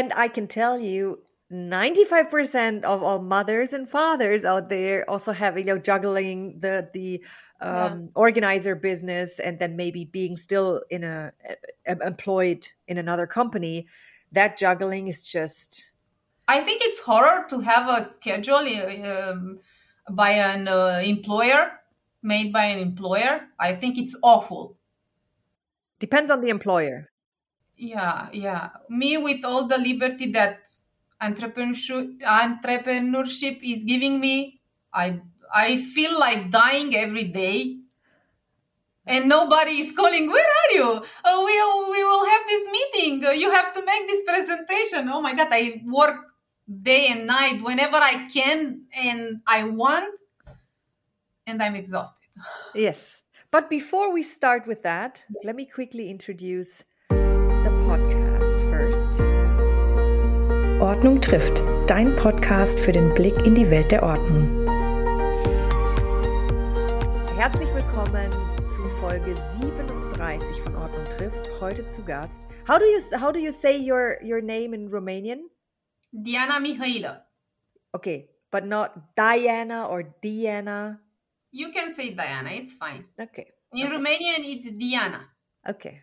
and I can tell you 95% of all mothers and fathers out there also have you know juggling the the um, yeah. organizer business and then maybe being still in a, a, employed in another company. That juggling is just i think it's horror to have a schedule um, by an uh, employer made by an employer. I think it's awful. Depends on the employer yeah yeah me with all the liberty that entrepreneurship entrepreneurship is giving me i I feel like dying every day. And nobody is calling, where are you? Oh, we, we will have this meeting. Uh, you have to make this presentation. Oh my God, I work day and night whenever I can and I want, and I'm exhausted. Yes. But before we start with that, yes. let me quickly introduce the podcast first. Ordnung trifft, dein Podcast für den Blick in die Welt der Ordnung. Herzlich willkommen zu Folge 37 von Ordnung trifft. Heute zu Gast. How do you how do you say your your name in Romanian? Diana Mihaila. Okay, but not Diana or Diana. You can say Diana, it's fine. Okay. In okay. Romanian it's Diana. Okay.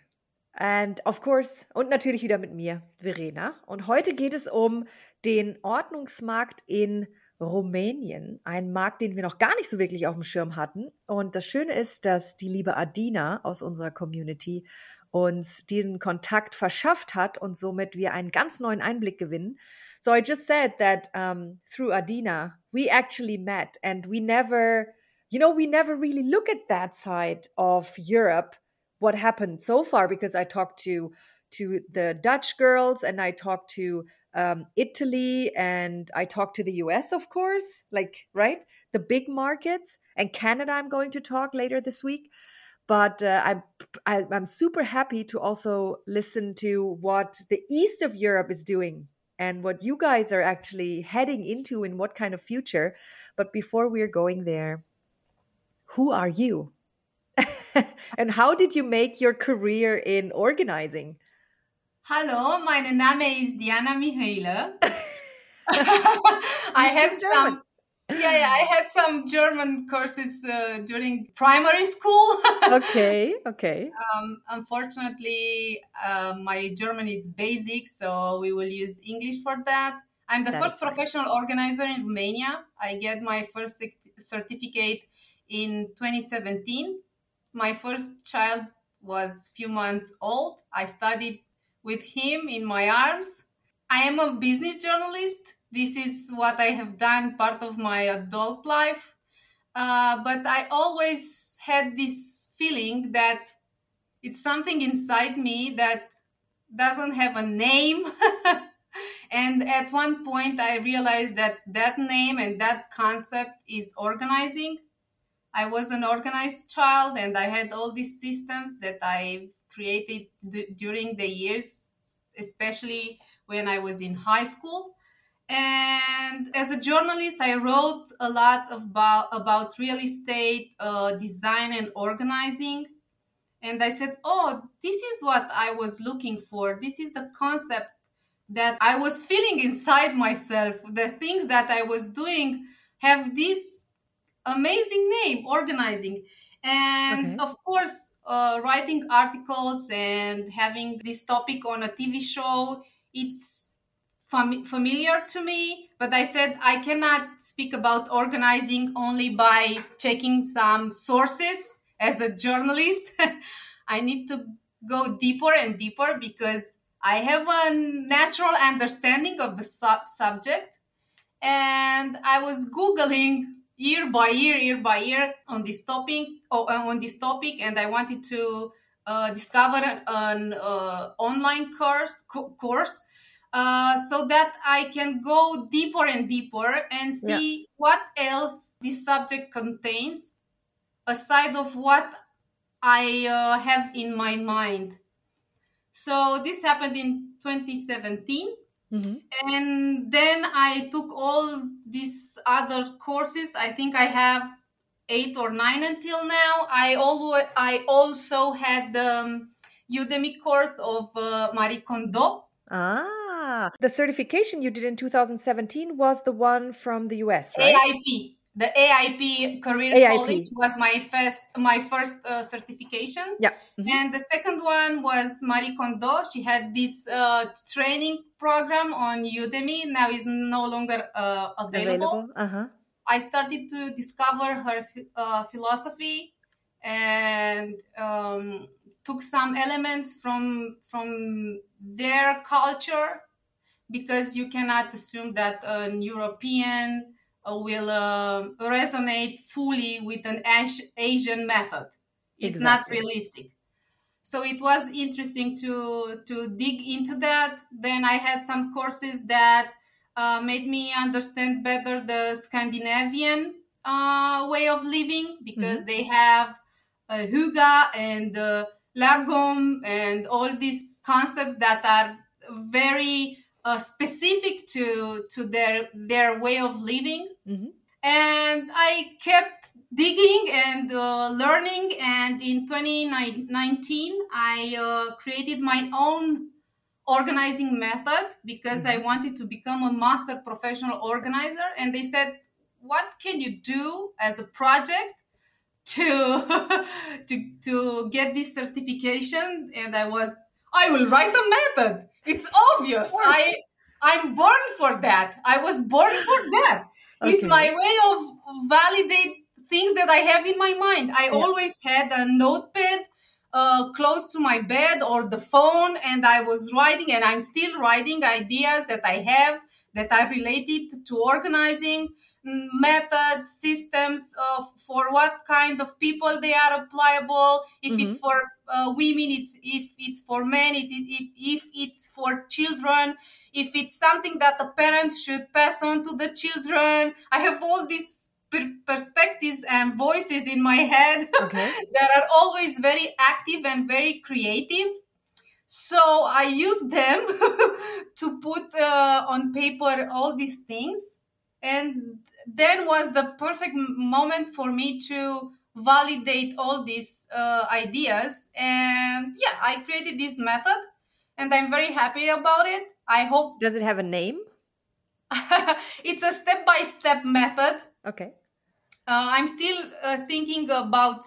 And of course, und natürlich wieder mit mir, Verena. Und heute geht es um den Ordnungsmarkt in Rumänien, ein Markt, den wir noch gar nicht so wirklich auf dem Schirm hatten. Und das Schöne ist, dass die liebe Adina aus unserer Community uns diesen Kontakt verschafft hat und somit wir einen ganz neuen Einblick gewinnen. So I just said that um, through Adina, we actually met and we never, you know, we never really look at that side of Europe, what happened so far, because I talked to to the Dutch girls and I talked to um, Italy and I talked to the US, of course, like, right? The big markets and Canada, I'm going to talk later this week. But uh, I'm I, am i am super happy to also listen to what the east of Europe is doing and what you guys are actually heading into in what kind of future. But before we're going there, who are you? and how did you make your career in organizing? Hallo, meine Name ist Diana Mihaila. I had some yeah, yeah, I had some German courses uh, during primary school. okay, okay. Um, unfortunately, uh, my German is basic, so we will use English for that. I'm the that first professional organizer in Romania. I get my first certificate in 2017. My first child was a few months old. I studied with him in my arms. I am a business journalist. This is what I have done part of my adult life. Uh, but I always had this feeling that it's something inside me that doesn't have a name. and at one point, I realized that that name and that concept is organizing. I was an organized child and I had all these systems that I created d- during the years, especially when I was in high school. And as a journalist, I wrote a lot about about real estate uh, design and organizing. And I said, "Oh, this is what I was looking for. This is the concept that I was feeling inside myself. The things that I was doing have this amazing name, organizing." And okay. of course, uh, writing articles and having this topic on a TV show, it's fam- familiar to me. But I said I cannot speak about organizing only by checking some sources as a journalist. I need to go deeper and deeper because I have a natural understanding of the sub- subject. And I was Googling year by year, year by year on this topic, oh, uh, on this topic, and I wanted to uh, discover an uh, online course co- course uh, so that I can go deeper and deeper and see yeah. what else this subject contains aside of what I uh, have in my mind. So this happened in 2017 Mm-hmm. And then I took all these other courses. I think I have eight or nine until now. I always, I also had the um, Udemy course of uh, Marie Kondo. Ah, the certification you did in 2017 was the one from the US, right? AIP. The AIP Career AIP. College was my first my first uh, certification. Yeah. Mhm. And the second one was Marie Kondo. She had this uh, training program on Udemy. Now is no longer uh, available. Uh huh. I started to discover her uh, philosophy and um, took some elements from from their culture because you cannot assume that an European will uh, resonate fully with an Asian method. It's not realistic. So it was interesting to to dig into that. Then I had some courses that uh, made me understand better the Scandinavian uh, way of living because they have uh, Hygge and uh, Lagom and all these concepts that are very uh, specific to to their their way of living. Mhm. And I kept digging and uh, learning. And in 2019, I uh, created my own organizing method because I wanted to become a master professional organizer. And they said, "What can you do as a project to to to get this certification?" And I was, "I will write a method. It's obvious. I I'm born for that. I was born for that. It's my way of validate things that I have in my mind. I always had a notepad uh, close to my bed or the phone, and I was writing, and I'm still writing ideas that I have that are related to organizing mm, methods, systems uh, for what kind of people they are applicable. If it's for uh, women, it's if it's for men, it, it, it, if it's for children, if it's something that a parent should pass on to the children. I have all these per- perspectives and voices in my head Okay. that are always very active and very creative. So I use them to put uh, on paper all these things. And then was the perfect moment for me to validate all these uh, ideas. And yeah, I created this method and I'm very happy about it. I hope Does it have a name? it's a step by step method. Okay. Uh, I'm still uh, thinking about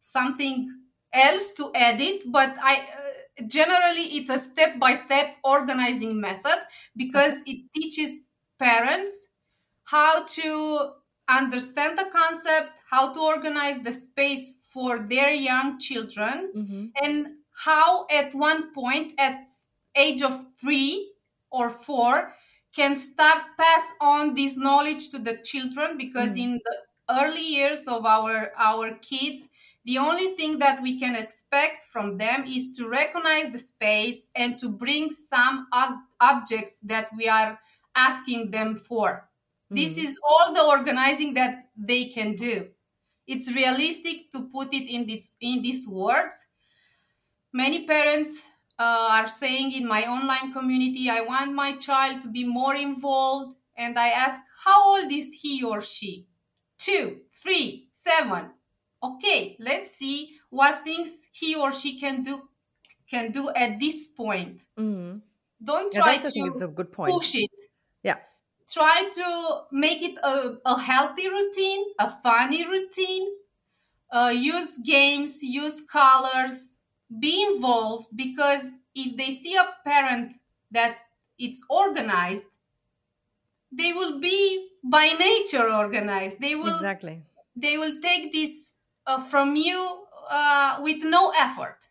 something else to edit, but I uh, generally it's a step by step organizing method because it teaches parents how to understand the concept, how to organize the space for their young children, hmm and how at one point at age of three or four can start pass on this knowledge to the children because Mm. in the early years of our our kids the only thing that we can expect from them is to recognize the space and to bring some ob- objects that we are asking them for. This is all the organizing that they can do it's realistic to put it in this in these words. Many parents uh, are saying in my online community i want my child to be more involved and i ask how old is he or she? Two three seven. Okay let's see what things he or she can do can do at this point. Hmm don't Yeah, try to it's a good point. push it. Yeah. Try to make it a, a healthy routine, a funny routine. Uh, use games, use colors, be involved because if they see a parent that it's organized, they will be by nature organized. They will Exactly. they will take this uh, from you uh, with no effort.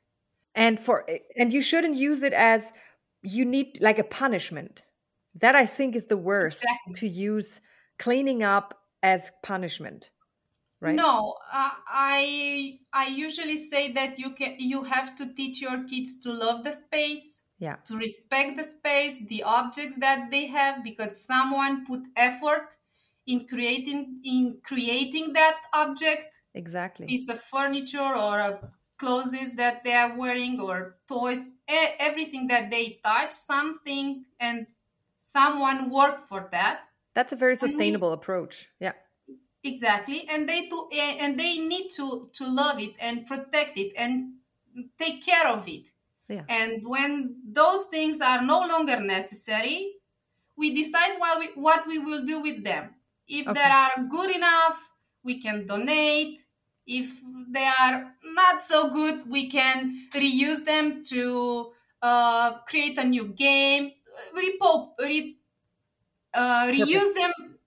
And for and you shouldn't use it as you need like a punishment. That I think is the worst Exactly. to use cleaning up as punishment. Right? No, uh, I I usually say that you can you have to teach your kids to love the space, Yeah. to respect the space, the objects that they have, because someone put effort in creating in creating that object, Exactly. piece of furniture or uh, clothes that they are wearing or toys, e- everything that they touch, something and someone worked for that. That's a very we- sustainable approach. Yeah. exactly and they to and they need to to love it and protect it and take care of it Yeah. And when those things are no longer necessary, we decide what we, what we will do with them. If Okay. they are good enough, we can donate. If they are not so good, we can reuse them to uh, create a new game, repo- re, uh, reuse them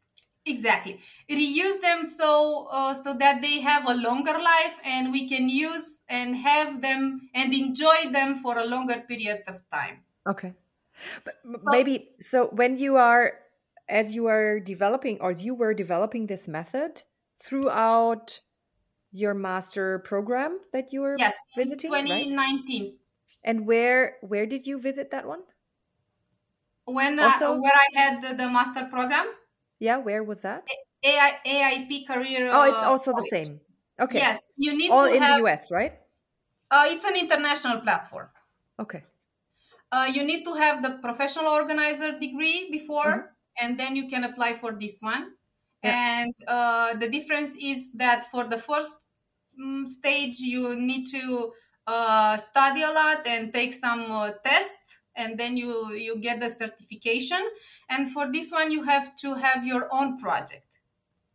exactly reuse them so uh, so that they have a longer life and we can use and have them and enjoy them for a longer period of time Okay. But So- maybe so when you are as you are developing or you were developing this method throughout your master program that you were yes in visiting, right? 2019 And where where did you visit that one? When uh, Also- where i had the, the master program Yeah, where was that? AI, aip career Oh, it's uh, also the same. Okay. yes you need All to in have the US, right? uh, it's an international platform Okay. uh, you need to have the professional organizer degree before Mm-hmm. and then you can apply for this one Yeah. and uh, the difference is that for the first mm, stage you need to uh, study a lot and take some uh, tests and then you you get the certification and for this one you have to have your own project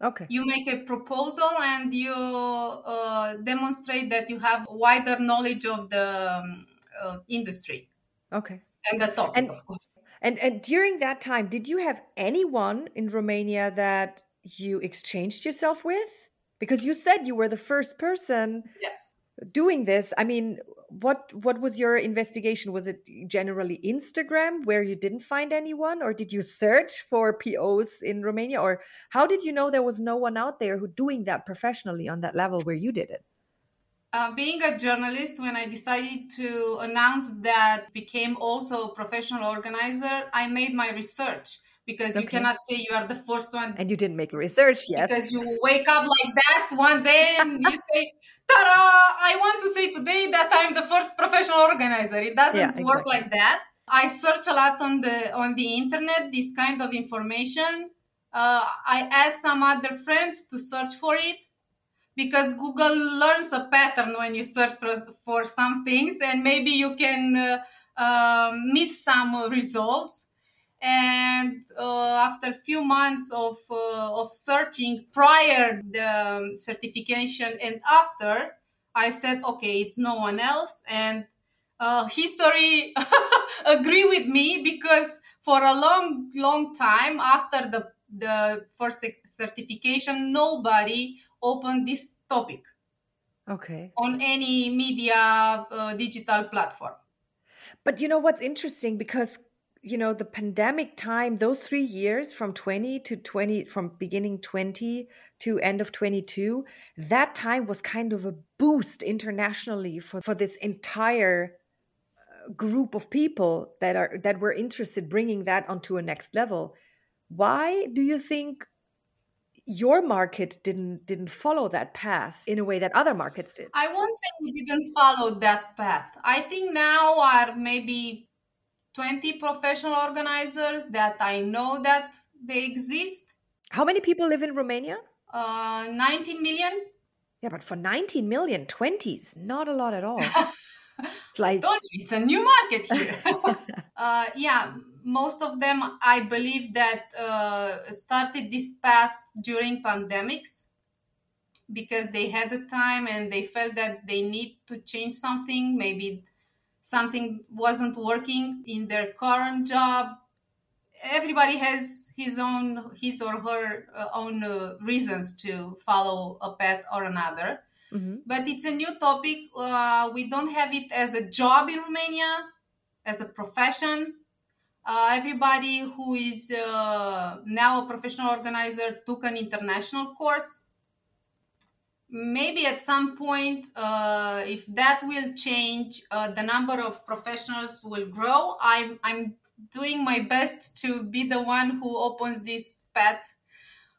Okay. you make a proposal and you uh, demonstrate that you have wider knowledge of the um, uh, industry Okay. and the topic And- of course And and during that time, did you have anyone in Romania that you exchanged yourself with? Because you said you were the first person yes doing this. I mean, what what was your investigation? Was it generally Instagram where you didn't find anyone or did you search for POs in Romania or how did you know there was no one out there who doing that professionally on that level where you did it? Uh, being a journalist, when I decided to announce that became also a professional organizer, I made my research because you cannot say you are the first one And you didn't make research, yes. because you wake up like that one day and you say, "Ta-da! I want to say today that I'm the first professional organizer." It doesn't Yeah, work exactly. like that. I search a lot on the on the internet this kind of information. Uh, I ask some other friends to search for it because Google learns a pattern when you search for, for some things, and maybe you can uh, um, miss some uh, results. And uh, after a few months of uh, of searching prior the um, certification and after, I said, okay, it's no one else, and uh, history agree with me because for a long, long time after the the first certification, nobody opened this topic okay. on any media uh, digital platform. But you know what's interesting because you know the pandemic time those 3 years from 20 to 20 from beginning 20 to end of 22 that time was kind of a boost internationally for for this entire uh, group of people that are that were interested bringing that onto a next level why do you think your market didn't didn't follow that path in a way that other markets did I won't say we didn't follow that path. I think now are maybe 20 professional organizers that I know that they exist. how many people live in romania Uh, 19 million. Yeah, but for 19 million, 20s, not a lot at all. it's like, you, it's a new market here. uh, yeah, most of them, I believe that uh, started this path during pandemics because they had the time and they felt that they need to change something. Maybe something wasn't working in their current job. Everybody has his own, his or her uh, own uh, reasons to follow a path or another Mhm. but it's a new topic. Uh, we don't have it as a job in Romania, as a profession. Uh, everybody who is uh, now a professional organizer took an international course. Maybe at some point, uh, if that will change, uh, the number of professionals will grow. I'm, I'm doing my best to be the one who opens this path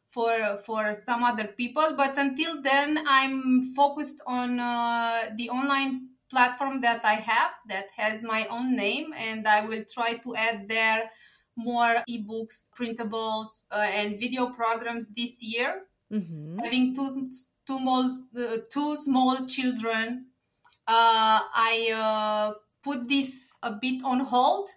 for for some other people but until then i'm focused on uh, the online platform that i have that has my own name and i will try to add there more ebooks printables uh, and video programs this year Mhm. having two two small uh, two small children uh, i uh, put this a bit on hold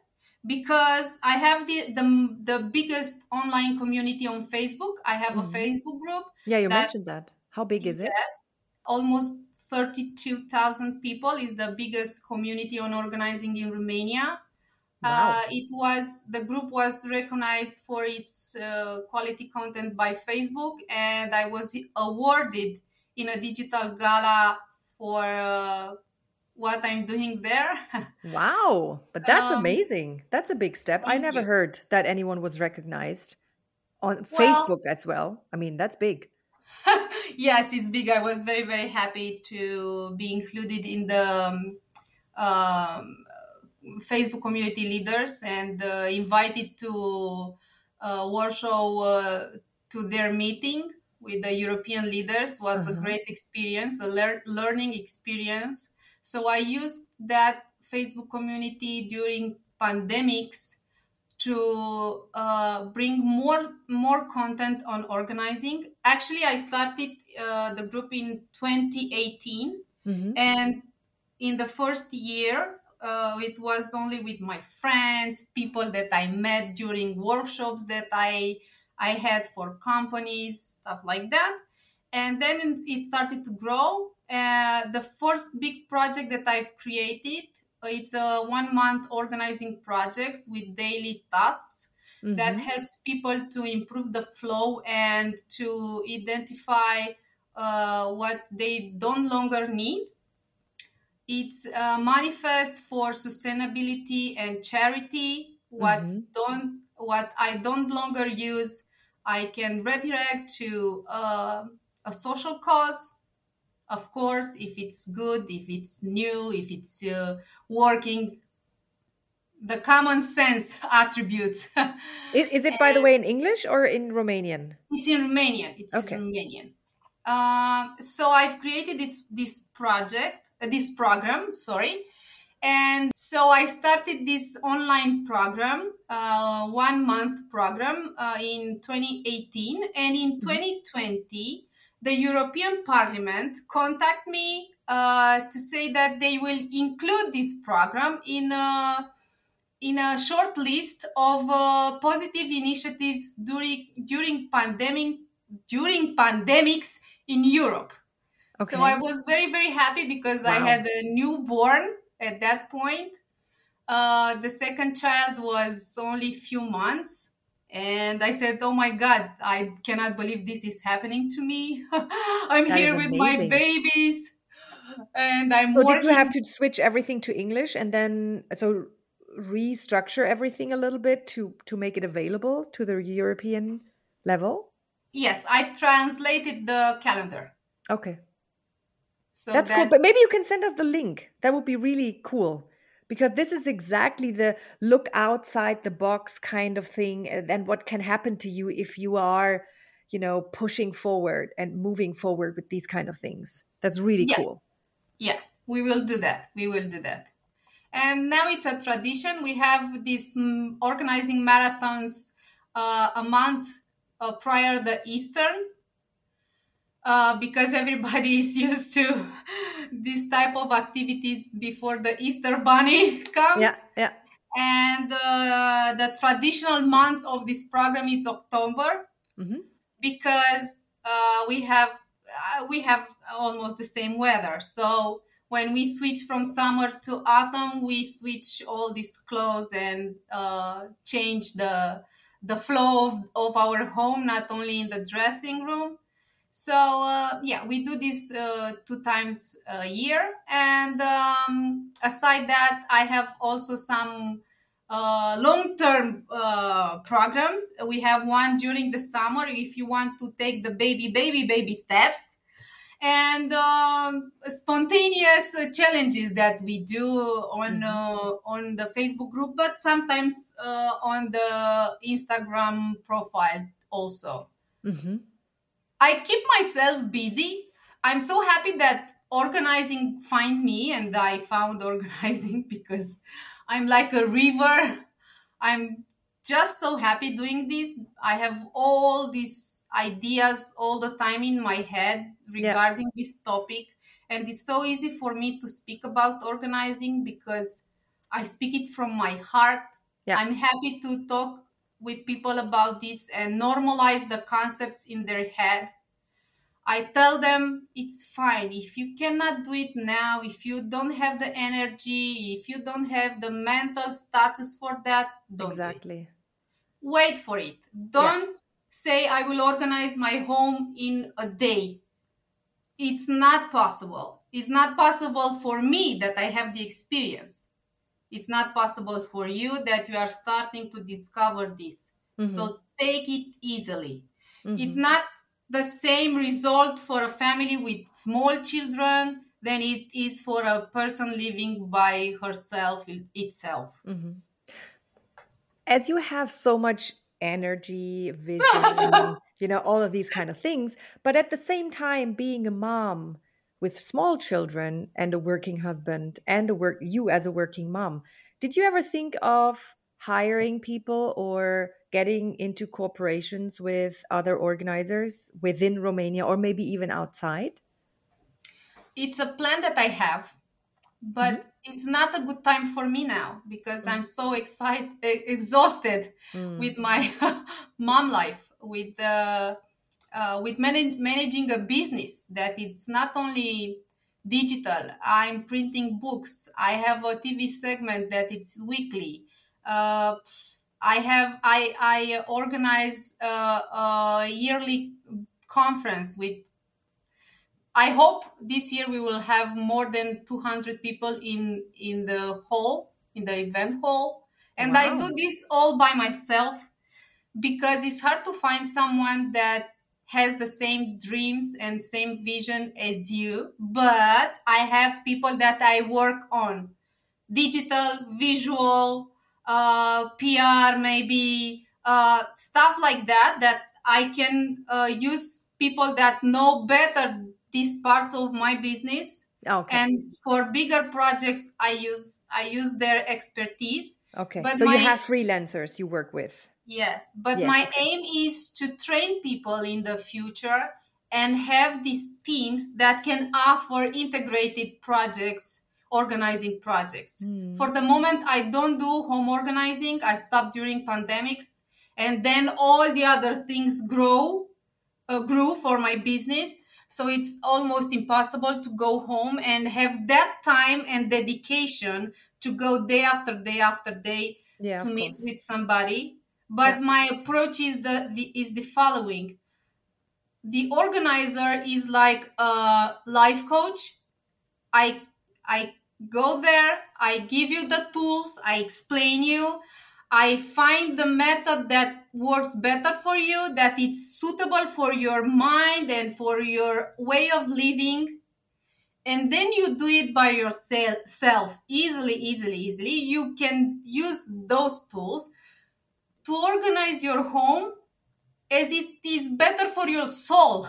because I have the the, the biggest online community on Facebook. I have Mhm. a Facebook group. Yeah, you that- mentioned that. How big is it? Yes, almost 32,000 people is the biggest community on organizing in Romania. Wow. Uh, it was the group was recognized for its uh, quality content by Facebook, and I was awarded in a digital gala for uh, what I'm doing there. Wow. But that's Um, amazing. That's a big step. I never you. heard that anyone was recognized on Well- Facebook as well. I mean, that's big. yes, it's big. I was very, very happy to be included in the um, um, Facebook community leaders and uh, invited to uh, Warsaw uh, to their meeting with the European leaders was a Uh-huh. great experience, a lear- learning experience. So I used that Facebook community during pandemics to uh, bring more more content on organizing. Actually, I started uh, the group in 2018, hmm and in the first year, uh, it was only with my friends, people that I met during workshops that I I had for companies, stuff like that. And then it started to grow. Uh, the first big project that I've created, uh, it's a one month organizing projects with daily tasks that Mm-hmm. helps people to improve the flow and to identify uh, what they don't longer need. It's a manifest for sustainability and charity. What Mhm. don't what I don't longer use, I can redirect to uh, a social cause. Of course, if it's good, if it's new, if it's uh, working, the common sense attributes. Is, is it, by the way, in English or in Romanian? It's in Romanian. It's Okay. in Romanian. Um, so I've created this this project, uh, this program. Sorry, and so I started this online program, uh, one month program uh, in 2018, and in 2020, the European Parliament contact me uh, to say that they will include this program in a in a short list of uh, positive initiatives during during pandemic during pandemics in Europe. Okay. So I was very very happy because I had a newborn at that point. Uh, the second child was only few months, and I said, "Oh my God, I cannot believe this is happening to me. I'm That here with my babies, and I'm So working." did you have to switch everything to English and then so restructure everything a little bit to to make it available to the European level? Yes, I've translated the calendar. Okay. So That's that cool. But maybe you can send us the link. That would be really cool. Because this is exactly the look outside the box kind of thing and and what can happen to you if you are, you know, pushing forward and moving forward with these kind of things. That's really Yeah. cool. Yeah, we will do that. We will do that. And now it's a tradition. We have this mm, organizing marathons uh, a month uh, prior the Easter uh, because everybody is used to this type of activities before the Easter bunny comes. Yeah, yeah. And uh, the traditional month of this program is October Mhm. because uh, we have uh, we have almost the same weather. So when we switch from summer to autumn, we switch all these clothes and uh, change the the flow of, of our home, not only in the dressing room. So uh, yeah, we do this uh, two times a year, and um, aside that, I have also some uh, long-term uh, programs. We have one during the summer if you want to take the baby, baby, baby steps, and um, spontaneous uh, challenges that we do on uh, on the Facebook group, but sometimes uh, on the Instagram profile also. hmm I keep myself busy. I'm so happy that organizing find me and I found organizing because I'm like a river. I'm just so happy doing this. I have all these ideas all the time in my head regarding this topic and it's so easy for me to speak about organizing because I speak it from my heart. Yeah. I'm happy to talk with people about this and normalize the concepts in their head. I tell them it's fine. If you cannot do it now, if you don't have the energy, if you don't have the mental status for that, don't do. Exactly. Wait for it. Don't say I will organize my home in a day. It's not possible. It's not possible for me that I have the experience. It's not possible for you that you are starting to discover this. So mm-hmm. take it easily. Mm-hmm. It's not the same result for a family with small children than it is for a person living by herself it- itself. Mm-hmm. As you have so much energy, vision, you know, all of these kind of things, but at the same time being a mom with small children and a working husband and a work you as a working mom, did you ever think of hiring people or getting into corporations with other organizers within Romania or maybe even outside? it's a plan that I have, but Mm-hmm. it's not a good time for me now because I'm so excited, exhausted Mm. with my mom life, with uh, uh, with manage, managing a business that it's not only digital. I'm printing books. I have a TV segment that it's weekly. Uh, I have I I organize a, a yearly conference with I hope this year we will have more than 200 people in in the hall, in the event hall. And I do this all by myself because it's hard to find someone that has the same dreams and same vision as you, but I have people that I work on digital, visual, uh, PR, maybe uh, stuff like that. That I can uh, use people that know better these parts of my business. Okay. And for bigger projects, I use I use their expertise. okay. but so my- you have freelancers you work with. Yes, but Yes, my aim is to train people in the future and have these teams that can offer integrated projects, organizing projects. Hmm. For the moment, I don't do home organizing. I stopped during pandemics, and then all the other things grow, uh, grew for my business. So it's almost impossible to go home and have that time and dedication to go day after day after day Yeah. to meet course. with somebody but my approach is the, the is the following. The organizer is like a life coach. I i go there i give you the tools i explain you. I find the method that works better for you that it's suitable for your mind and for your way of living. And then you do it by yourself easily easily easily. You can use those tools to organize your home as it is better for your soul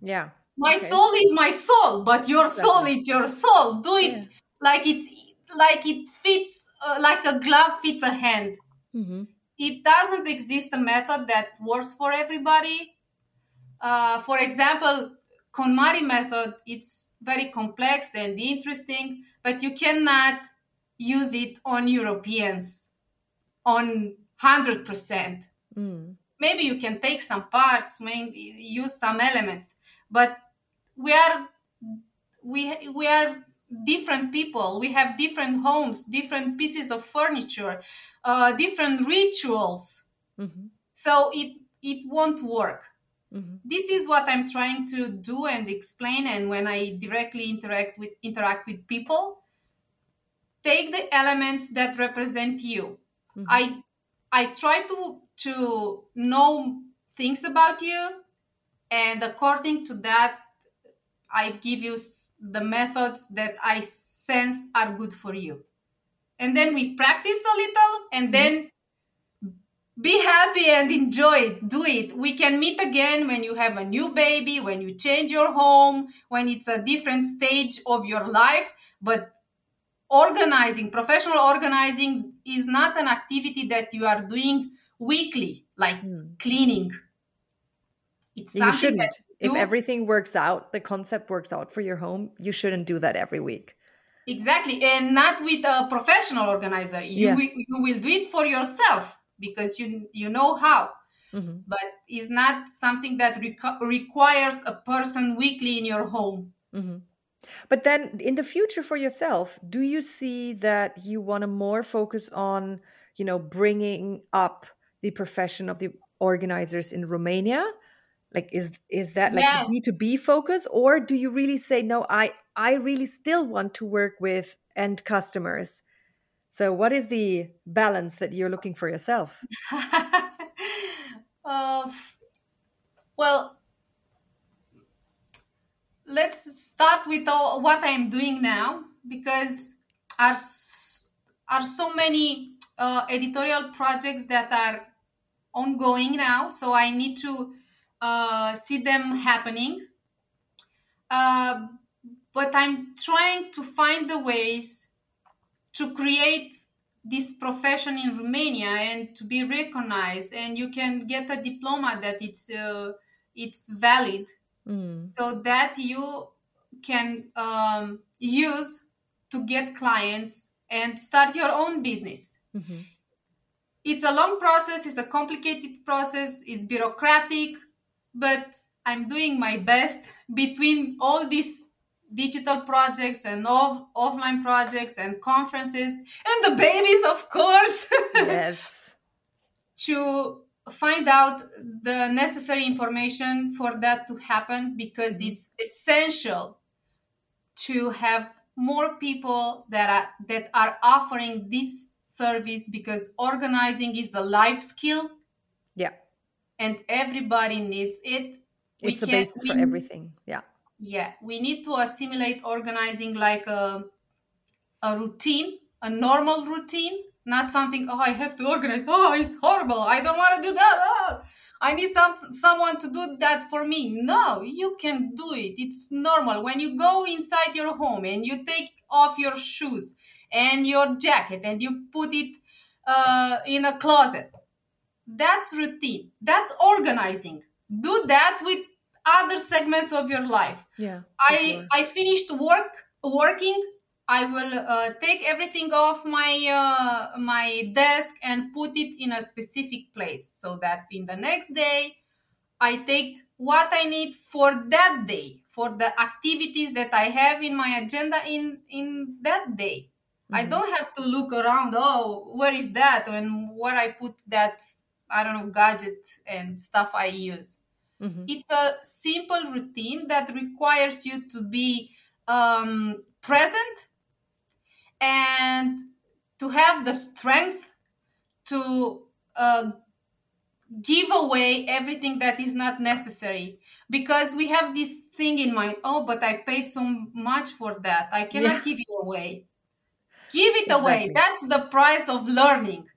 Yeah. my Okay. soul is my soul but your soul Exactly. is your soul do it Yeah. like it's like it fits uh, like a glove fits a hand hmm it doesn't exist a method that works for everybody. Uh, for example, KonMari method, it's very complex and interesting, but you cannot use it on Europeans on 100%. Mm. Maybe you can take some parts, maybe use some elements, but we are we we are different people. We have different homes, different pieces of furniture, uh, different rituals. hmm So it it won't work. hmm This is what I'm trying to do and explain. And when I directly interact with interact with people, take the elements that represent you. Mhm. I I try to to know things about you, and according to that, I give you the methods that I sense are good for you. And then we practice a little, and mm-hmm. then be happy and enjoy it. Do it. We can meet again when you have a new baby, when you change your home, when it's a different stage of your life. But organizing, professional organizing, is not an activity that you are doing weekly, like Mm. cleaning. It's You something that If everything works out, the concept works out for your home, you shouldn't do that every week. Exactly, and not with a professional organizer. You Yeah. will, you will do it for yourself because you you know how. Mhm. But it's not something that requ- requires a person weekly in your home. Mhm. But then in the future for yourself, do you see that you want to more focus on, you know, bringing up the profession of the organizers in Romania? Like is is that like Yes. the B2B focus or do you really say no, I I really still want to work with end customers? So what is the balance that you're looking for yourself? uh, well, let's start with all, what I'm doing now because are are so many uh, editorial projects that are ongoing now. So I need to uh, see them happening. Uh, but I'm trying to find the ways to create this profession in Romania and to be recognized and you can get a diploma that it's uh, it's valid Mm. so that you can um, use to get clients and start your own business Mhm. it's a long process it's a complicated process it's bureaucratic but i'm doing my best between all these digital projects and off- offline projects and conferences and the babies of course Yes. to find out the necessary information for that to happen because Mhm. it's essential to have more people that are that are offering this service because organizing is a life skill Yeah. and everybody needs it We It's a can't- basis for everything. Yeah. yeah we need to assimilate organizing like a, a routine a normal routine not something oh i have to organize. Oh it's horrible. I don't want to do that. Oh, i need some someone to do that for me. No you can do it. It's normal. When you go inside your home and you take off your shoes and your jacket and you put it uh, in a closet that's routine. That's organizing. Do that with other segments of your life. Yeah. I sure. I finished work working. I will uh, take everything off my uh, my desk and put it in a specific place so that in the next day I take what I need for that day for the activities that I have in my agenda in in that day. I Mhm. don't have to look around. Oh, where is that and where I put that I don't know gadget and stuff I use Mhm. it's a simple routine that requires you to be um, present and to have the strength to uh, give away everything that is not necessary. Because we have this thing in mind oh but i paid so much for that. I cannot Yeah. give it away. Give it away. That's the price of learning.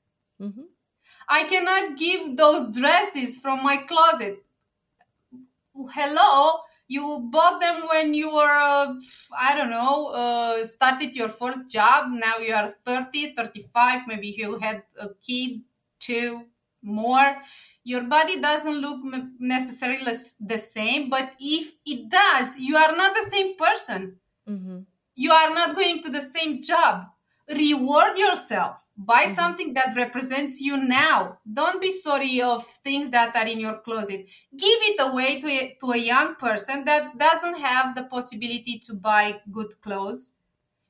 Mhm. I cannot give those dresses from my closet. Hello, you bought them when you were, uh, I don't know, uh, started your first job. Now you are 30, 35, maybe you had a kid, two more. Your body doesn't look necessarily the same, but if it does, you are not the same person Mhm. you are not going to the same job reward yourself buy Mhm. something that represents you now don't be sorry of things that are in your closet give it away to a, to a young person that doesn't have the possibility to buy good clothes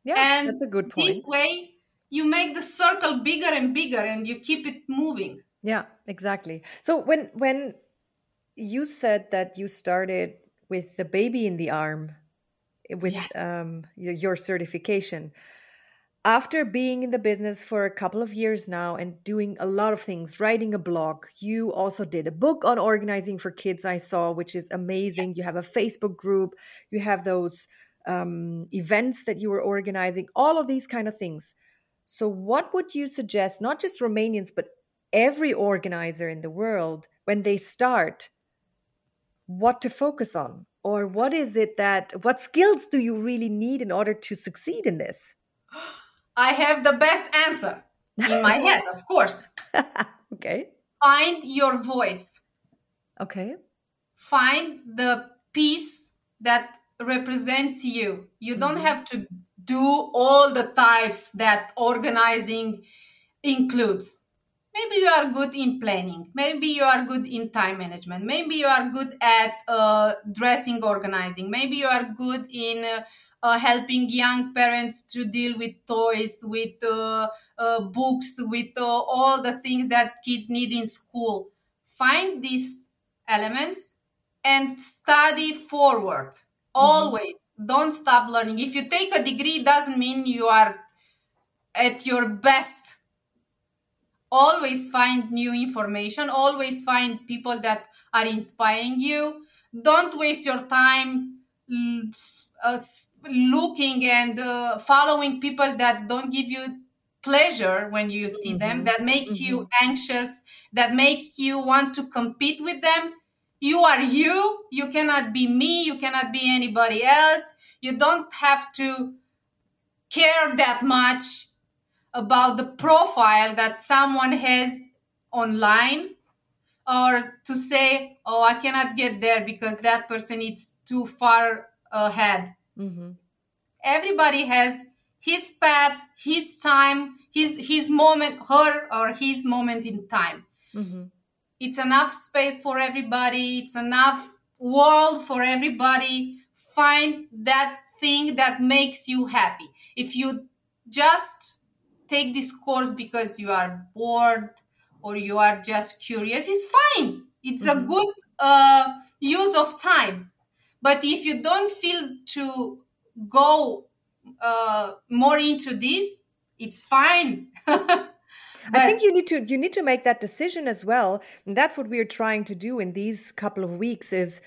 Yeah, And that's a good point. this way you make the circle bigger and bigger and you keep it moving Yeah, exactly. So when when you said that you started with the baby in the arm eh, with Yes. um, your certification, after being in the business for a couple of years now and doing a lot of things, writing a blog, you also did a book on organizing for kids. I saw, which is amazing. You have a Facebook group. You have those um, events that you were organizing. All of these kind of things. So, what would you suggest, not just Romanians, but every organizer in the world, when they start, what to focus on? Or what is it that, what skills do you really need in order to succeed in this? i have the best answer in my head of course okay. find your voice Okay. find the piece that represents you you don't Mhm. have to do all the types that organizing includes. Maybe you are good in planning. Maybe you are good in time management. Maybe you are good at uh, dressing organizing. Maybe you are good in uh, uh, helping young parents to deal with toys, with uh, uh, books, with uh, all the things that kids need in school. Find these elements and study forward. Mm-hmm. Always. Don't stop learning. If you take a degree, doesn't mean you are at your best always find new information always find people that are inspiring you don't waste your time uh, looking and uh, following people that don't give you pleasure when you see mm-hmm. them that make mm-hmm. you anxious that make you want to compete with them you are you you cannot be me you cannot be anybody else you don't have to care that much about the profile that someone has online or to say oh i cannot get there because that person is too far ahead mm-hmm. everybody has his path his time his his moment her or his moment in time. Mm-hmm. it's enough space for everybody. It's enough world for everybody. Find that thing that makes you happy. If you just take this course because you are bored or you are just curious it's fine. It's mm-hmm. a good uh, use of time but if you don't feel to go uh, more into this it's fine. I think you need to you need to make that decision as well. And that's what we're trying to do in these couple of weeks is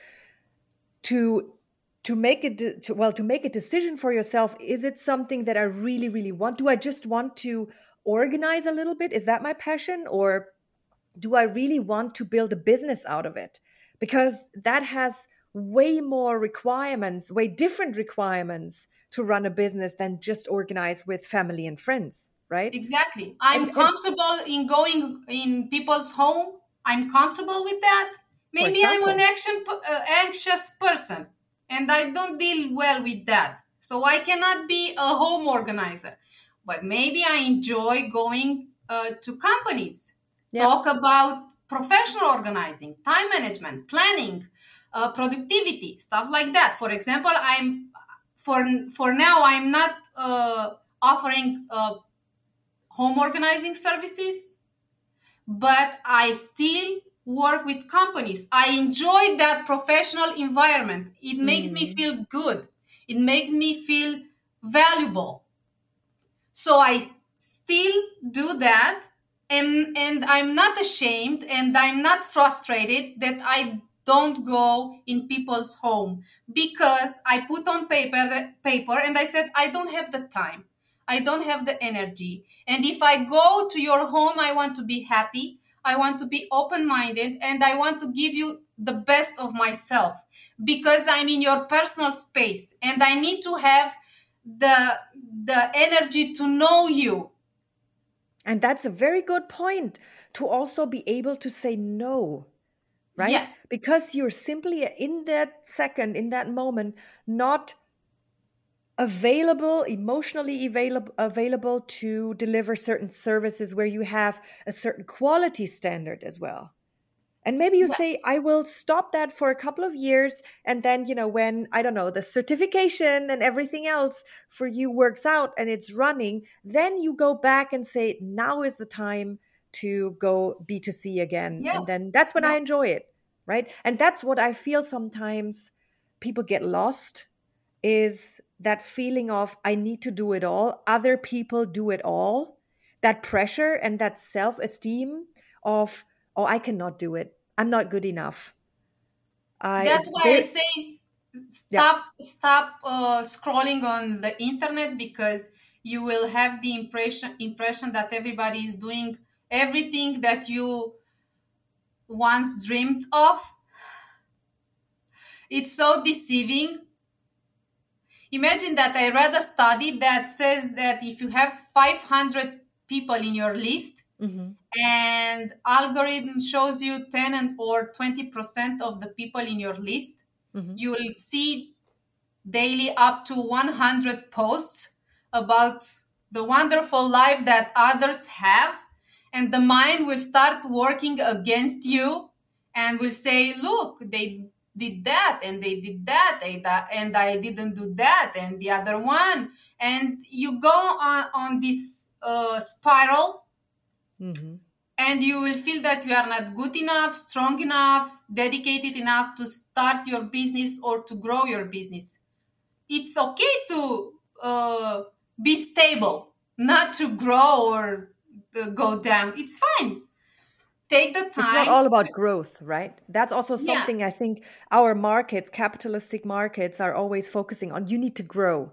to to make it to, well to make a decision for yourself. Is it something that i really really want? Do i just want to organize a little bit? Is that my passion? Or do i really want to build a business out of it? Because that has way more requirements way different requirements to run a business than just organize with family and friends right exactly i'm and, comfortable and, in going in people's home i'm comfortable with that maybe i'm an action, uh, anxious person and I don't deal well with that. So I cannot be a home organizer. But maybe I enjoy going uh, to companies, yeah. talk about professional organizing, time management, planning, uh, productivity, stuff like that. For example, I'm for for now I'm not uh, offering uh, home organizing services, but I still work with companies. I enjoy that professional environment. It makes mm. me feel good. It makes me feel valuable. So I still do that and and I'm not ashamed and I'm not frustrated that I don't go in people's home because I put on paper paper and I said I don't have the time. I don't have the energy. And if I go to your home I want to be happy. I want to be open minded and I want to give you the best of myself because I'm in your personal space and I need to have the the energy to know you. And that's a very good point to also be able to say no. Right? Yes. Because you're simply in that second, in that moment, not available emotionally available available to deliver certain services where you have a certain quality standard as well and maybe you yes. say i will stop that for a couple of years and then you know when i don't know the certification and everything else for you works out and it's running then you go back and say now is the time to go b2c again yes. and then that's when yeah. i enjoy it right and that's what i feel sometimes people get lost is that feeling of I need to do it all, other people do it all, that pressure and that self esteem of, oh, I cannot do it. I'm not good enough. I, That's why I say stop yeah. stop uh, scrolling on the internet because you will have the impression impression that everybody is doing everything that you once dreamed of. It's so deceiving Imagine that I read a study that says that if you have 500 people in your list mm-hmm. and algorithm shows you 10 and or 20% of the people in your list, mm-hmm. you will see daily up to 100 posts about the wonderful life that others have and the mind will start working against you and will say look they did that and they did that and I didn't do that and the other one and you go on, on this uh, spiral mm-hmm. and you will feel that you are not good enough strong enough dedicated enough to start your business or to grow your business it's okay to uh, be stable not to grow or go down it's fine take the time. It's not all about growth, right? That's also something yeah. I think our markets, capitalistic markets, are always focusing on. You need to grow.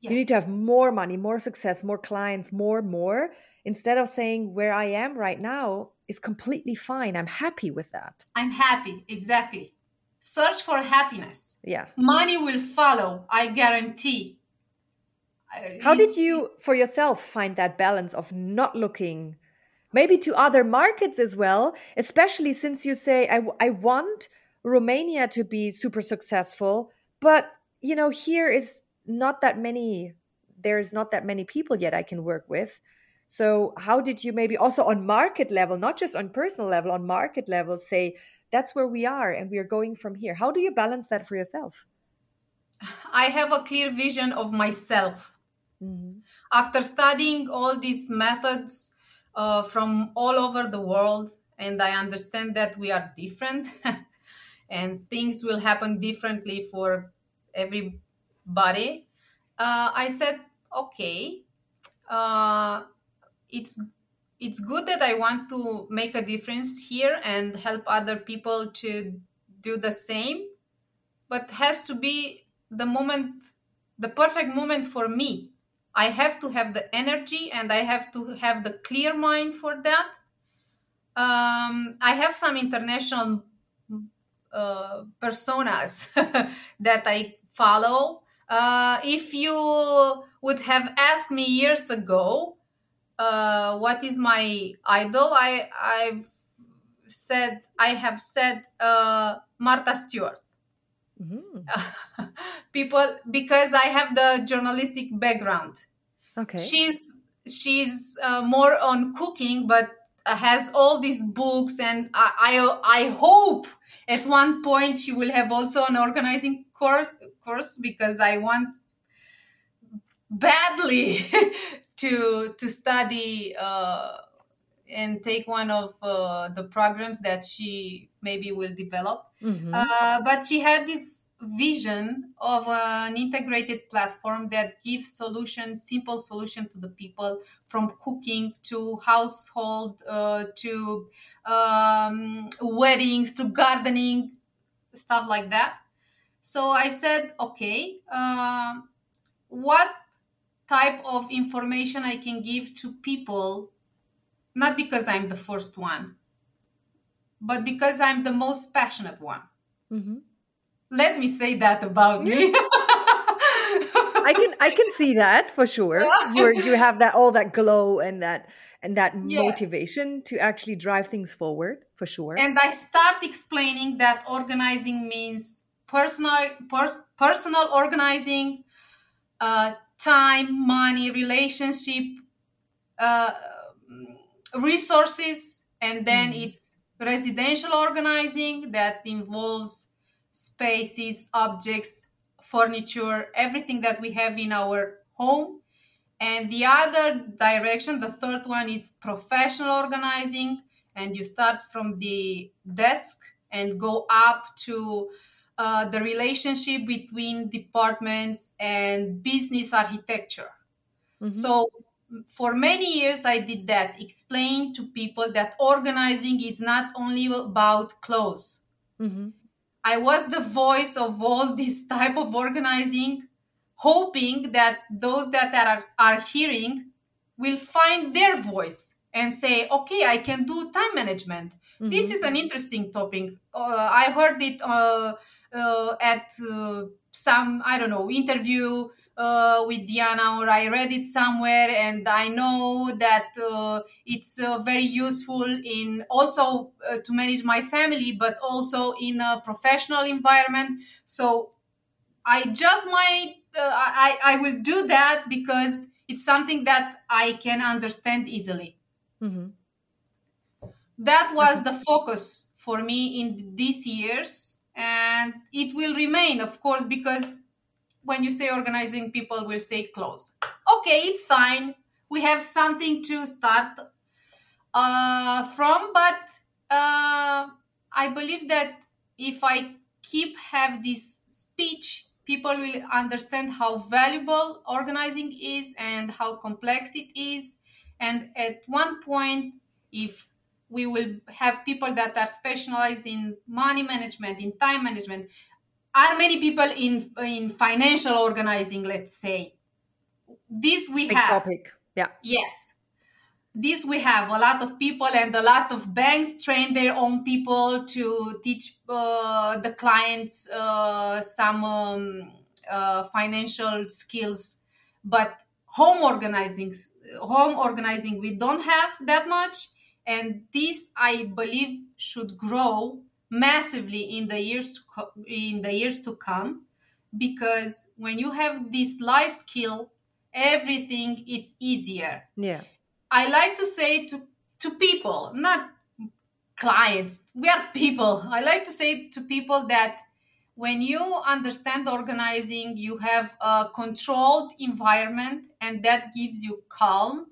Yes. You need to have more money, more success, more clients, more, more, instead of saying where I am right now is completely fine. I'm happy with that. I'm happy, exactly. Search for happiness. Yeah. Money will follow, I guarantee. How did you, for yourself, find that balance of not looking? maybe to other markets as well, especially since you say, I, I want Romania to be super successful, but you know, here is not that many, there's not that many people yet I can work with. So, how did you maybe also on market level, not just on personal level, on market level, say that's where we are and we are going from here? How do you balance that for yourself? I have a clear vision of myself. Mm-hmm. After studying all these methods, uh, from all over the world, and I understand that we are different, and things will happen differently for everybody. Uh, I said, okay, uh, it's it's good that I want to make a difference here and help other people to do the same, but has to be the moment, the perfect moment for me I have to have the energy and I have to have the clear mind for that. Um, I have some international uh, personas that I follow. Uh, if you would have asked me years ago, uh, what is my idol? I I've said I have said uh, Martha Stewart. Mm-hmm. People, because I have the journalistic background. Okay. She's she's uh, more on cooking, but has all these books, and I, I I hope at one point she will have also an organizing course course because I want badly to to study. Uh, and take one of uh, the programs that she maybe will develop. Mm-hmm. Uh, but she had this vision of an integrated platform that gives solutions, simple solution to the people, from cooking to household uh, to um, weddings to gardening, stuff like that. So I said, okay, uh, what type of information I can give to people not because I'm the first one, but because I'm the most passionate one. Mm-hmm. Let me say that about me. I can I can see that for sure. You you have that all that glow and that and that yeah. motivation to actually drive things forward for sure. And I start explaining that organizing means personal pers- personal organizing, uh, time, money, relationship, uh, resources and then mm. it's residential organizing that involves spaces objects furniture everything that we have in our home. And the other direction the third one is professional organizing. And you start from the desk and go up to uh, the relationship between departments and business architecture. Mm-hmm. so for many years i did that explain to people that organizing is not only about clothes mm-hmm. i was the voice of all this type of organizing hoping that those that are, are hearing will find their voice and say okay i can do time management mm-hmm. this is an interesting topic uh, i heard it uh, uh, at uh, some i don't know interview uh, with Diana, or I read it somewhere, and I know that uh, it's uh, very useful in also uh, to manage my family, but also in a professional environment. So I just might uh, I, I will do that because it's something that I can understand easily. Mm-hmm. That was the focus for me in these years, and it will remain, of course, because when you say organizing, people will say close. Okay, it's fine. We have something to start uh, from, but uh, I believe that if I keep have this speech people will understand how valuable organizing is and how complex it is and at one point if we will have people that are specialized in money management in time management are many people in in financial organizing let's say. This we Big have. topic. Yeah. Yes. This we have. A lot of people and a lot of banks train their own people to teach uh, the clients uh, some um, uh, financial skills. But home organizing home organizing we don't have that much. And this i believe should grow massively in the years in the years to come because when you have this life skill everything it's easier yeah I like to say to to people, not clients. We are people. I like to say to people that when you understand organizing, you have a controlled environment and that gives you calm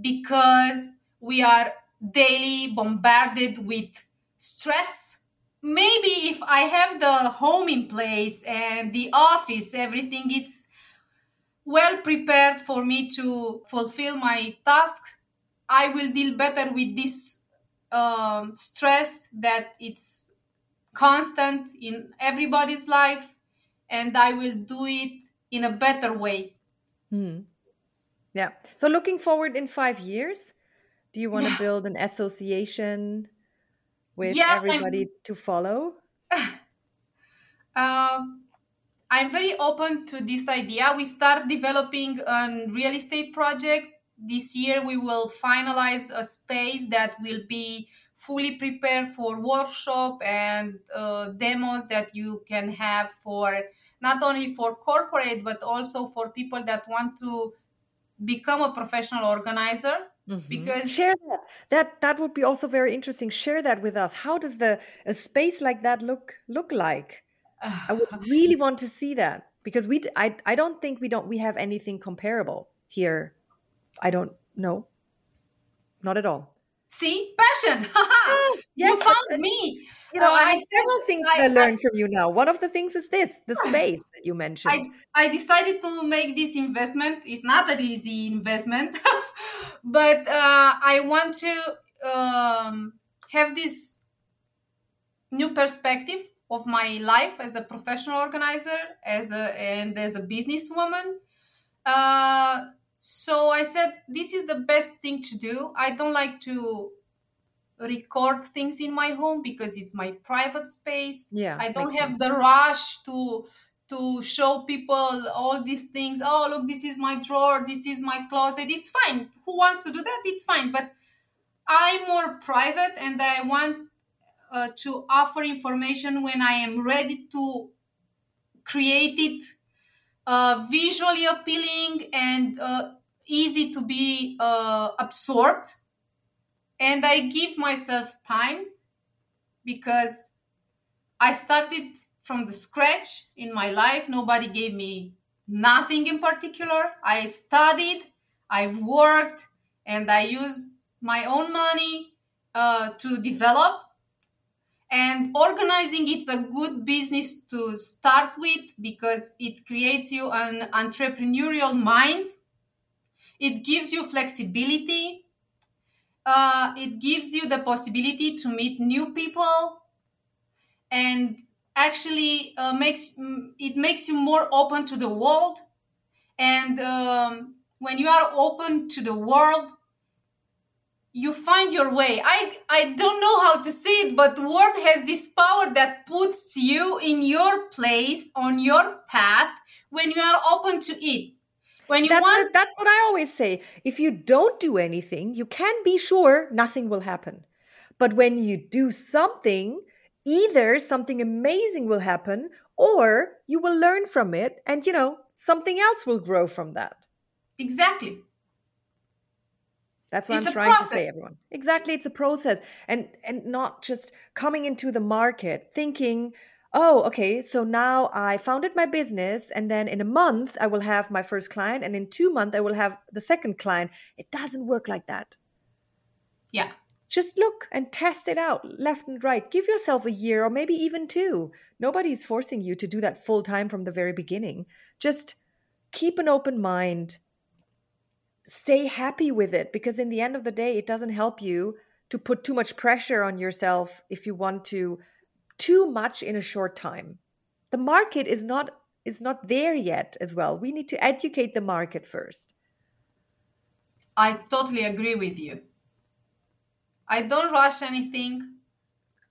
because we are daily bombarded with stress. Maybe if I have the home in place and the office, everything it's well prepared for me to fulfill my tasks, I will deal better with this um, stress that it's constant in everybody's life, and I will do it in a better way. Hmm. Yeah. So, looking forward in five years, do you want to build an association with yes, everybody I'm... to follow? Um, I'm very open to this idea. We start developing a real estate project. This year, we will finalize a space that will be fully prepared for workshop and uh, demos that you can have for not only for corporate but also for people that want to become a professional organizer Mm-hmm. because share that that that would be also very interesting share that with us how does the a space like that look look like I would really want to see that because we I I don't think we don't we have anything comparable here. I don't know. Not at all. See, passion. oh, yes, you found me. You know, uh, I have several things I, I learned from you now. One of the things is this, the space that you mentioned. I, I decided to make this investment. It's not an easy investment, but uh, I want to um, have this new perspective of my life as a professional organizer as a and as a businesswoman. Uh, so i said this is the best thing to do. I don't like to record things in my home because it's my private space. Yeah i don't have sense. the rush to to show people all these things. Oh look this is my drawer this is my closet. It's fine. Who wants to do that? It's fine. But i'm more private and i want uh, to offer information when I am ready to create it uh, visually appealing and uh, easy to be uh, absorbed. And I give myself time because I started from the scratch in my life. Nobody gave me nothing in particular. I studied, I've worked, and I used my own money uh, to develop and organizing it's a good business to start with because it creates you an entrepreneurial mind it gives you flexibility uh, it gives you the possibility to meet new people and actually uh, makes it makes you more open to the world. And um, when you are open to the world you find your way. I i don't know how to say it but the word has this power that puts you in your place on your path when you are open to it. When you that's, want that's what i always say. If you don't do anything you can be sure nothing will happen. But when you do something either something amazing will happen or you will learn from it and you know something else will grow from that. Exactly. That's what It's I'm trying to say, everyone. Exactly, it's a process, and and not just coming into the market thinking, oh, okay, so now I founded my business, and then in a month I will have my first client, and in two months I will have the second client. It doesn't work like that. Yeah. Just look and test it out left and right. Give yourself a year or maybe even two. Nobody's forcing you to do that full time from the very beginning. Just keep an open mind. Stay happy with it because, in the end of the day, it doesn't help you to put too much pressure on yourself if you want to too much in a short time. The market is not is not there yet as well. We need to educate the market first. I totally agree with you. I don't rush anything.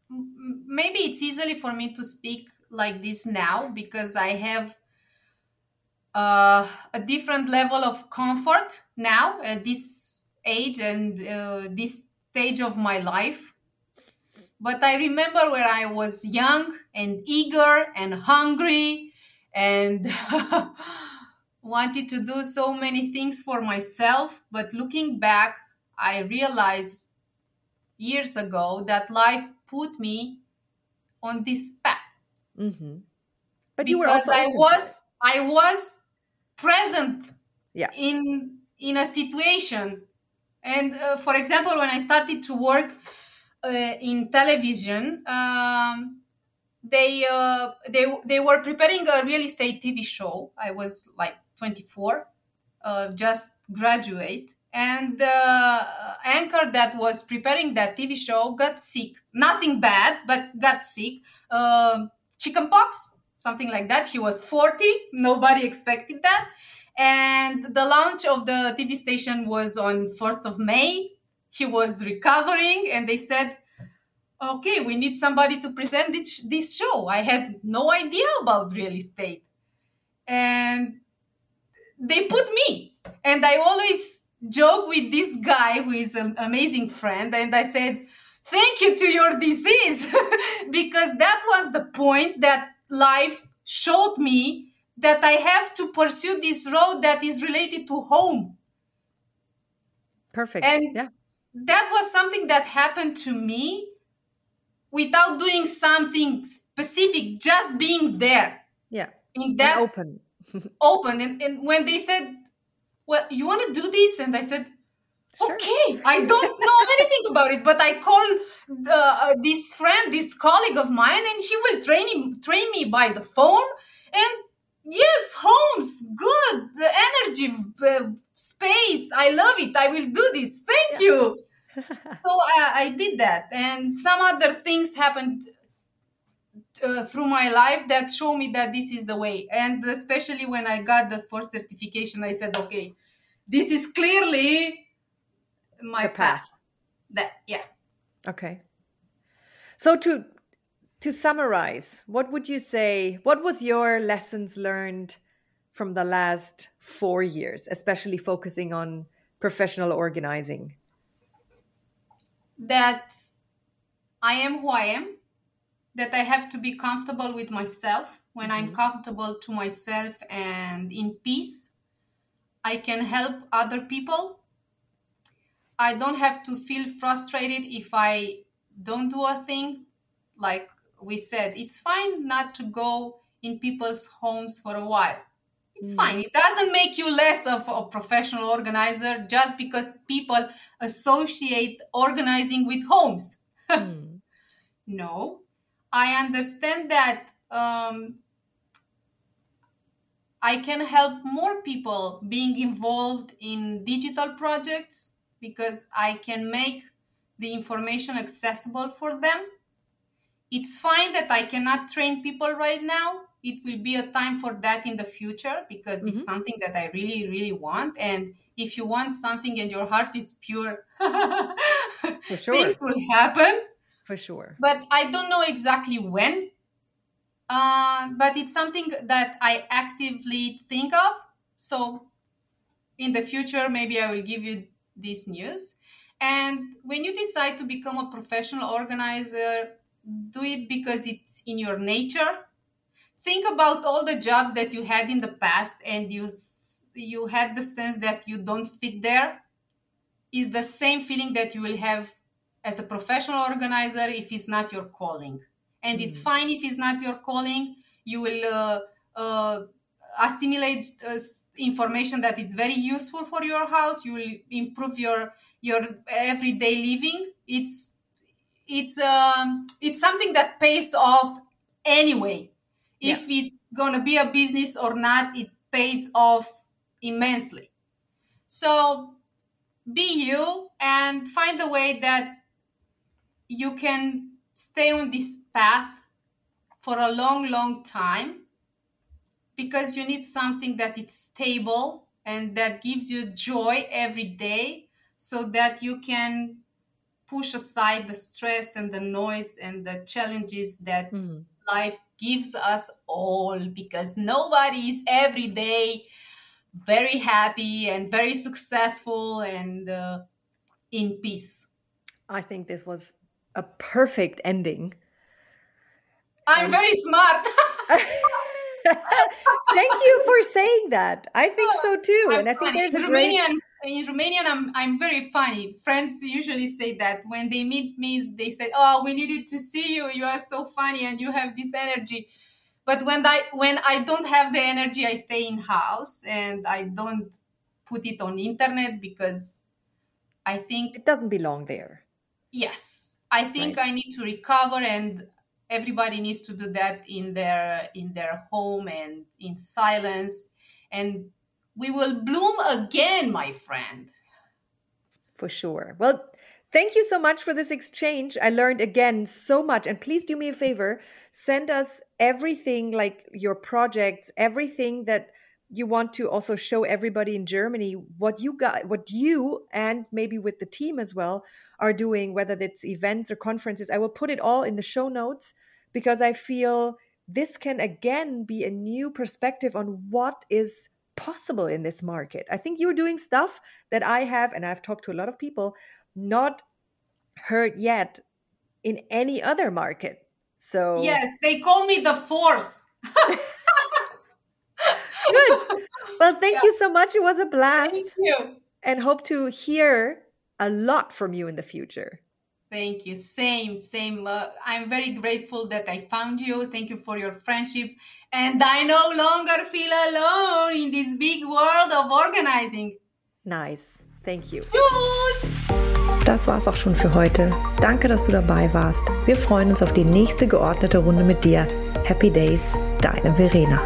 Maybe it's easily for me to speak like this now because I have uh, a different level of comfort now at this age and uh, this stage of my life. But I remember when I was young and eager and hungry and wanted to do so many things for myself. But looking back, I realized years ago that life put me on this path. Hmm But you were because also I was I was present yeah. in in a situation. And uh, for example when i started to work uh, in television um, they uh, they they were preparing a real estate tv show. I was like 24 uh, just graduate and the anchor that was preparing that tv show got sick. Nothing bad but got sick. Uh, chickenpox something like that. He was 40 nobody expected that. And the launch of the tv station was on 1st of may. He was recovering and they said okay we need somebody to present this, this show. I had no idea about real estate. And they put me. And i always joke with this guy who is an amazing friend and i said thank you to your disease because that was the point that life showed me that I have to pursue this road that is related to home. Perfect. And yeah. That was something that happened to me without doing something specific, just being there Yeah. in And that open. open. And, and when they said, Well, you want to do this? And I said, Sure. Okay, I don't know anything about it, but I call the, uh, this friend, this colleague of mine, and he will train him, train me by the phone. And yes, homes, good, the energy, uh, space, I love it. I will do this. Thank you. so I, I did that, and some other things happened uh, through my life that show me that this is the way. And especially when I got the first certification, I said, okay, this is clearly my path. path. That yeah. Okay. So to to summarize, what would you say? What was your lessons learned from the last four years, especially focusing on professional organizing? that I am who I am, that I have to be comfortable with myself. When I'm mm-hmm. comfortable to myself and in peace, I can help other people. I don't have to feel frustrated if I don't do a thing. Like we said, it's fine not to go in people's homes for a while. It's fine. It doesn't make you less of a professional organizer just because people associate organizing with homes. Hmm. No, I understand that um, I can help more people being involved in digital projects because I can make the information accessible for them. It's fine that I cannot train people right now. It will be a time for that in the future because it's mm-hmm. something that I really, really want. And if you want something and your heart is pure, sure. things will happen For sure. but I don't know exactly when. Uh, but it's something that I actively think of. So in the future, maybe I will give you this news. And when you decide to become a professional organizer, do it because it's in your nature. think about all the jobs that you had in the past and you you had the sense that you don't fit there is the same feeling that you will have as a professional organizer if it's not your calling and mm. it's fine if it's not your calling. You will uh, uh, assimilate uh, information that is very useful for your house. You will improve your your everyday living. It's it's um it's something that pays off anyway. If it's going to be a business or not it pays off immensely. So be you and find a way that you can stay on this path for a long long time because you need something that it's stable and that gives you joy every day so that you can push aside the stress and the noise and the challenges that mm. life gives us all because nobody is every day very happy and very successful and uh, in peace. I think this was a perfect ending. I'm and... very smart. Thank you for saying that. I think so too. I'm and I think there's a Romanian great in Romanian, I'm, I'm very funny. Friends usually say that when they meet me, they say, "Oh, we needed to see you. You are so funny and you have this energy." But when I when I don't have the energy, I stay in house and I don't put it on internet because I think it doesn't belong there. Yes, I think right. I need to recover, and everybody needs to do that in their in their home and in silence and we will bloom again, my friend. For sure. Well, thank you so much for this exchange. I learned again so much. And please do me a favor send us everything like your projects, everything that you want to also show everybody in Germany what you got, what you and maybe with the team as well are doing, whether it's events or conferences. I will put it all in the show notes because I feel this can again be a new perspective on what is possible in this market. I think you're doing stuff that I have, and I've talked to a lot of people, not heard yet in any other market. So, yes, they call me the force. Good. Well, thank yeah. you so much. It was a blast. Thank you. And hope to hear a lot from you in the future. Thank you. Same, same. Uh, I'm very grateful that I found you. Thank you for your friendship. And I no longer feel alone in this big world of organizing. Nice. Thank you. Tschüss. Das war's auch schon für heute. Danke, dass du dabei warst. Wir freuen uns auf die nächste geordnete Runde mit dir. Happy Days, deine Verena.